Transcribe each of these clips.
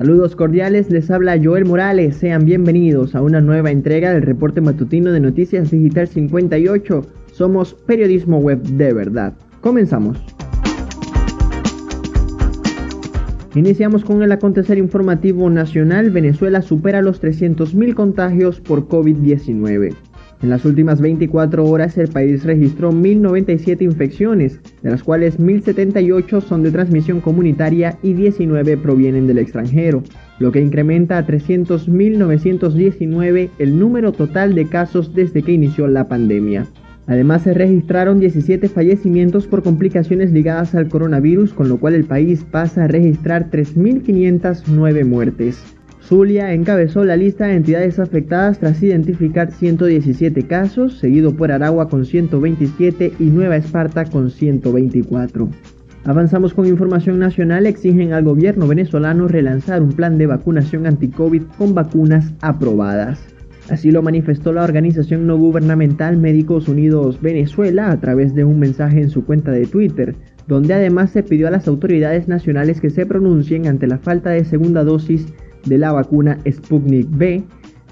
Saludos cordiales, les habla Joel Morales, sean bienvenidos a una nueva entrega del reporte matutino de Noticias Digital 58. Somos periodismo web de verdad. Comenzamos. Iniciamos con el acontecer informativo nacional. Venezuela supera los 300.000 contagios por COVID-19. En las últimas 24 horas el país registró 1.097 infecciones, de las cuales 1.078 son de transmisión comunitaria y 19 provienen del extranjero, lo que incrementa a 300.919 el número total de casos desde que inició la pandemia. Además se registraron 17 fallecimientos por complicaciones ligadas al coronavirus, con lo cual el país pasa a registrar 3.509 muertes. Zulia encabezó la lista de entidades afectadas tras identificar 117 casos, seguido por Aragua con 127 y Nueva Esparta con 124. Avanzamos con información nacional, exigen al gobierno venezolano relanzar un plan de vacunación anti-COVID con vacunas aprobadas. Así lo manifestó la organización no gubernamental Médicos Unidos Venezuela a través de un mensaje en su cuenta de Twitter, donde además se pidió a las autoridades nacionales que se pronuncien ante la falta de segunda dosis de la vacuna Sputnik V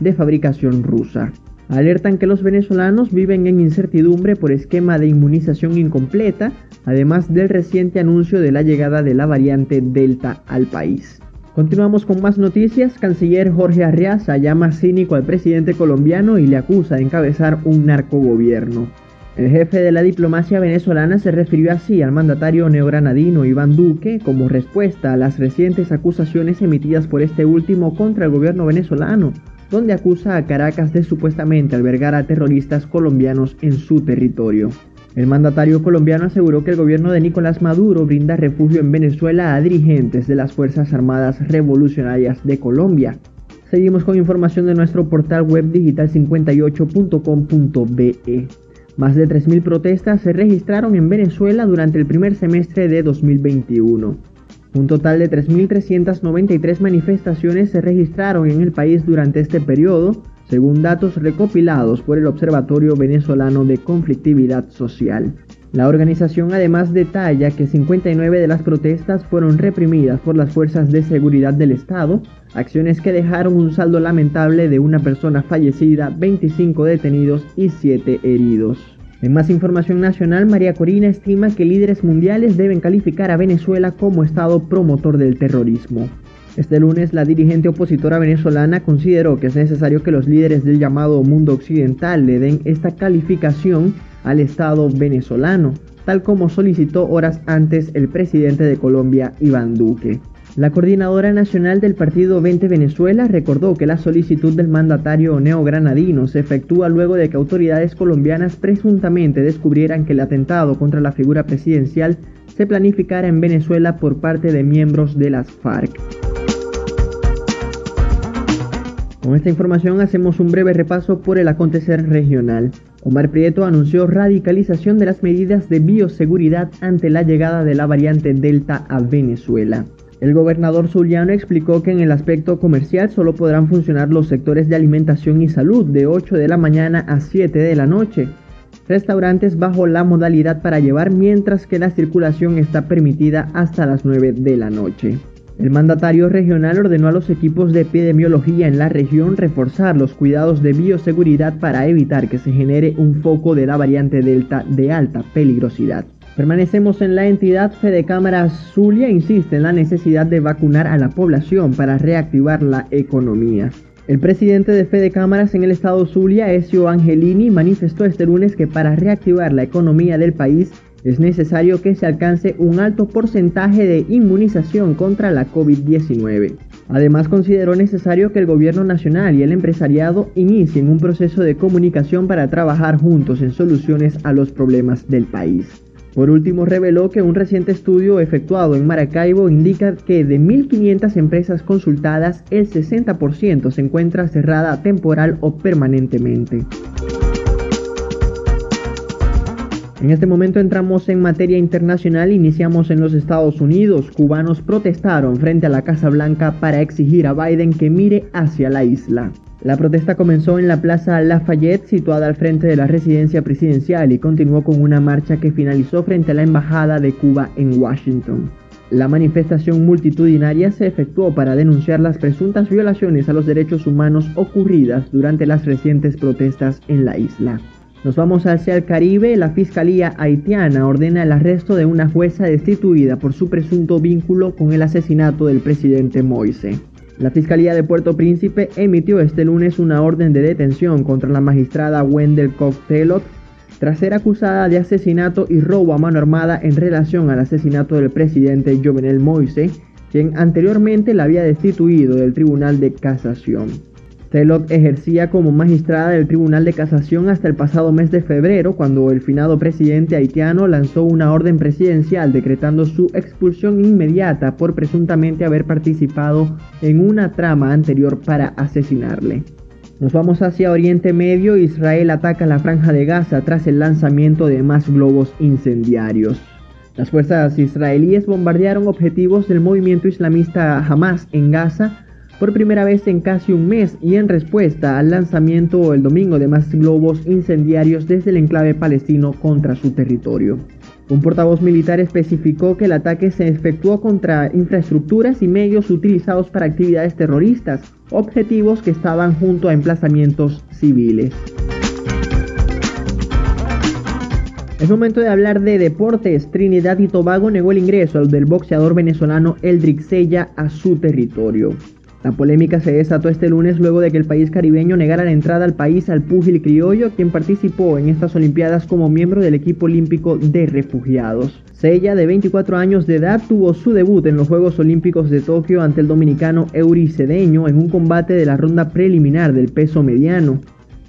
de fabricación rusa. Alertan que los venezolanos viven en incertidumbre por esquema de inmunización incompleta, además del reciente anuncio de la llegada de la variante Delta al país. Continuamos con más noticias. Canciller Jorge Arriaza llama cínico al presidente colombiano y le acusa de encabezar un narcogobierno. El jefe de la diplomacia venezolana se refirió así al mandatario neogranadino Iván Duque como respuesta a las recientes acusaciones emitidas por este último contra el gobierno venezolano, donde acusa a Caracas de supuestamente albergar a terroristas colombianos en su territorio. El mandatario colombiano aseguró que el gobierno de Nicolás Maduro brinda refugio en Venezuela a dirigentes de las Fuerzas Armadas Revolucionarias de Colombia. Seguimos con información de nuestro portal web digital58.com.be. Más de 3.000 protestas se registraron en Venezuela durante el primer semestre de 2021. Un total de 3.393 manifestaciones se registraron en el país durante este periodo, según datos recopilados por el Observatorio Venezolano de Conflictividad Social. La organización además detalla que 59 de las protestas fueron reprimidas por las fuerzas de seguridad del Estado, acciones que dejaron un saldo lamentable de una persona fallecida, 25 detenidos y 7 heridos. En más información nacional, María Corina estima que líderes mundiales deben calificar a Venezuela como Estado promotor del terrorismo. Este lunes, la dirigente opositora venezolana consideró que es necesario que los líderes del llamado mundo occidental le den esta calificación al Estado venezolano, tal como solicitó horas antes el presidente de Colombia, Iván Duque. La coordinadora nacional del partido 20 Venezuela recordó que la solicitud del mandatario neogranadino se efectúa luego de que autoridades colombianas presuntamente descubrieran que el atentado contra la figura presidencial se planificara en Venezuela por parte de miembros de las FARC. Con esta información hacemos un breve repaso por el acontecer regional. Omar Prieto anunció radicalización de las medidas de bioseguridad ante la llegada de la variante Delta a Venezuela. El gobernador zuliano explicó que en el aspecto comercial solo podrán funcionar los sectores de alimentación y salud de 8 de la mañana a 7 de la noche, restaurantes bajo la modalidad para llevar mientras que la circulación está permitida hasta las 9 de la noche. El mandatario regional ordenó a los equipos de epidemiología en la región reforzar los cuidados de bioseguridad para evitar que se genere un foco de la variante Delta de alta peligrosidad. Permanecemos en la entidad Fede Cámara Zulia insiste en la necesidad de vacunar a la población para reactivar la economía. El presidente de Fede Cámaras en el estado Zulia, Ezio Angelini, manifestó este lunes que para reactivar la economía del país es necesario que se alcance un alto porcentaje de inmunización contra la COVID-19. Además, consideró necesario que el gobierno nacional y el empresariado inicien un proceso de comunicación para trabajar juntos en soluciones a los problemas del país. Por último, reveló que un reciente estudio efectuado en Maracaibo indica que de 1.500 empresas consultadas, el 60% se encuentra cerrada temporal o permanentemente. En este momento entramos en materia internacional, iniciamos en los Estados Unidos. Cubanos protestaron frente a la Casa Blanca para exigir a Biden que mire hacia la isla. La protesta comenzó en la Plaza Lafayette, situada al frente de la residencia presidencial, y continuó con una marcha que finalizó frente a la Embajada de Cuba en Washington. La manifestación multitudinaria se efectuó para denunciar las presuntas violaciones a los derechos humanos ocurridas durante las recientes protestas en la isla. Nos vamos hacia el Caribe. La Fiscalía haitiana ordena el arresto de una jueza destituida por su presunto vínculo con el asesinato del presidente Moise. La Fiscalía de Puerto Príncipe emitió este lunes una orden de detención contra la magistrada Wendell Cocktailot tras ser acusada de asesinato y robo a mano armada en relación al asesinato del presidente Jovenel Moise, quien anteriormente la había destituido del Tribunal de Casación. Telot ejercía como magistrada del Tribunal de Casación hasta el pasado mes de febrero, cuando el finado presidente haitiano lanzó una orden presidencial decretando su expulsión inmediata por presuntamente haber participado en una trama anterior para asesinarle. Nos vamos hacia Oriente Medio. Israel ataca la franja de Gaza tras el lanzamiento de más globos incendiarios. Las fuerzas israelíes bombardearon objetivos del movimiento islamista Hamas en Gaza por primera vez en casi un mes y en respuesta al lanzamiento el domingo de más globos incendiarios desde el enclave palestino contra su territorio. Un portavoz militar especificó que el ataque se efectuó contra infraestructuras y medios utilizados para actividades terroristas, objetivos que estaban junto a emplazamientos civiles. Es momento de hablar de deportes. Trinidad y Tobago negó el ingreso del boxeador venezolano Eldrick Sella a su territorio. La polémica se desató este lunes luego de que el país caribeño negara la entrada al país al púgil criollo, quien participó en estas Olimpiadas como miembro del equipo olímpico de refugiados. Sella, de 24 años de edad, tuvo su debut en los Juegos Olímpicos de Tokio ante el dominicano Euricedeño en un combate de la ronda preliminar del peso mediano.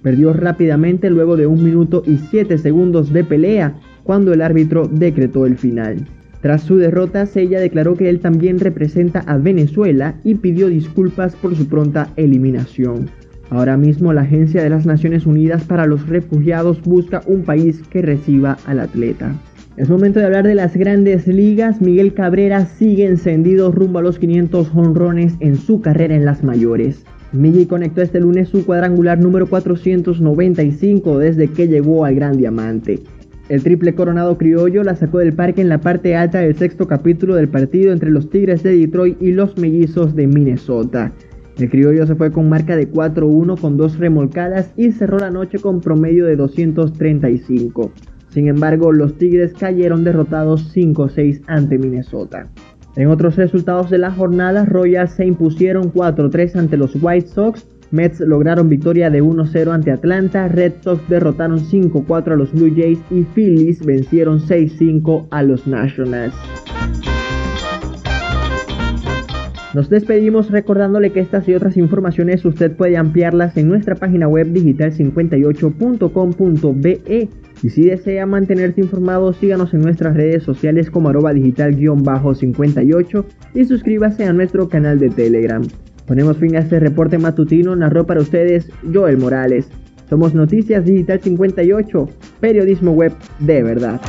Perdió rápidamente luego de un minuto y 7 segundos de pelea, cuando el árbitro decretó el final. Tras su derrota, Sella declaró que él también representa a Venezuela y pidió disculpas por su pronta eliminación. Ahora mismo la Agencia de las Naciones Unidas para los Refugiados busca un país que reciba al atleta. Es momento de hablar de las grandes ligas. Miguel Cabrera sigue encendido rumbo a los 500 honrones en su carrera en las mayores. Miguel conectó este lunes su cuadrangular número 495 desde que llegó al Gran Diamante. El triple coronado criollo la sacó del parque en la parte alta del sexto capítulo del partido entre los Tigres de Detroit y los Mellizos de Minnesota. El criollo se fue con marca de 4-1 con dos remolcadas y cerró la noche con promedio de 235. Sin embargo, los Tigres cayeron derrotados 5-6 ante Minnesota. En otros resultados de la jornada, Royals se impusieron 4-3 ante los White Sox, Mets lograron victoria de 1-0 ante Atlanta, Red Sox derrotaron 5-4 a los Blue Jays y Phillies vencieron 6-5 a los Nationals. Nos despedimos recordándole que estas y otras informaciones usted puede ampliarlas en nuestra página web digital58.com.be y si desea mantenerse informado síganos en nuestras redes sociales como arroba digital-58 y suscríbase a nuestro canal de Telegram. Ponemos fin a este reporte matutino, narró para ustedes Joel Morales. Somos Noticias Digital 58, periodismo web de verdad.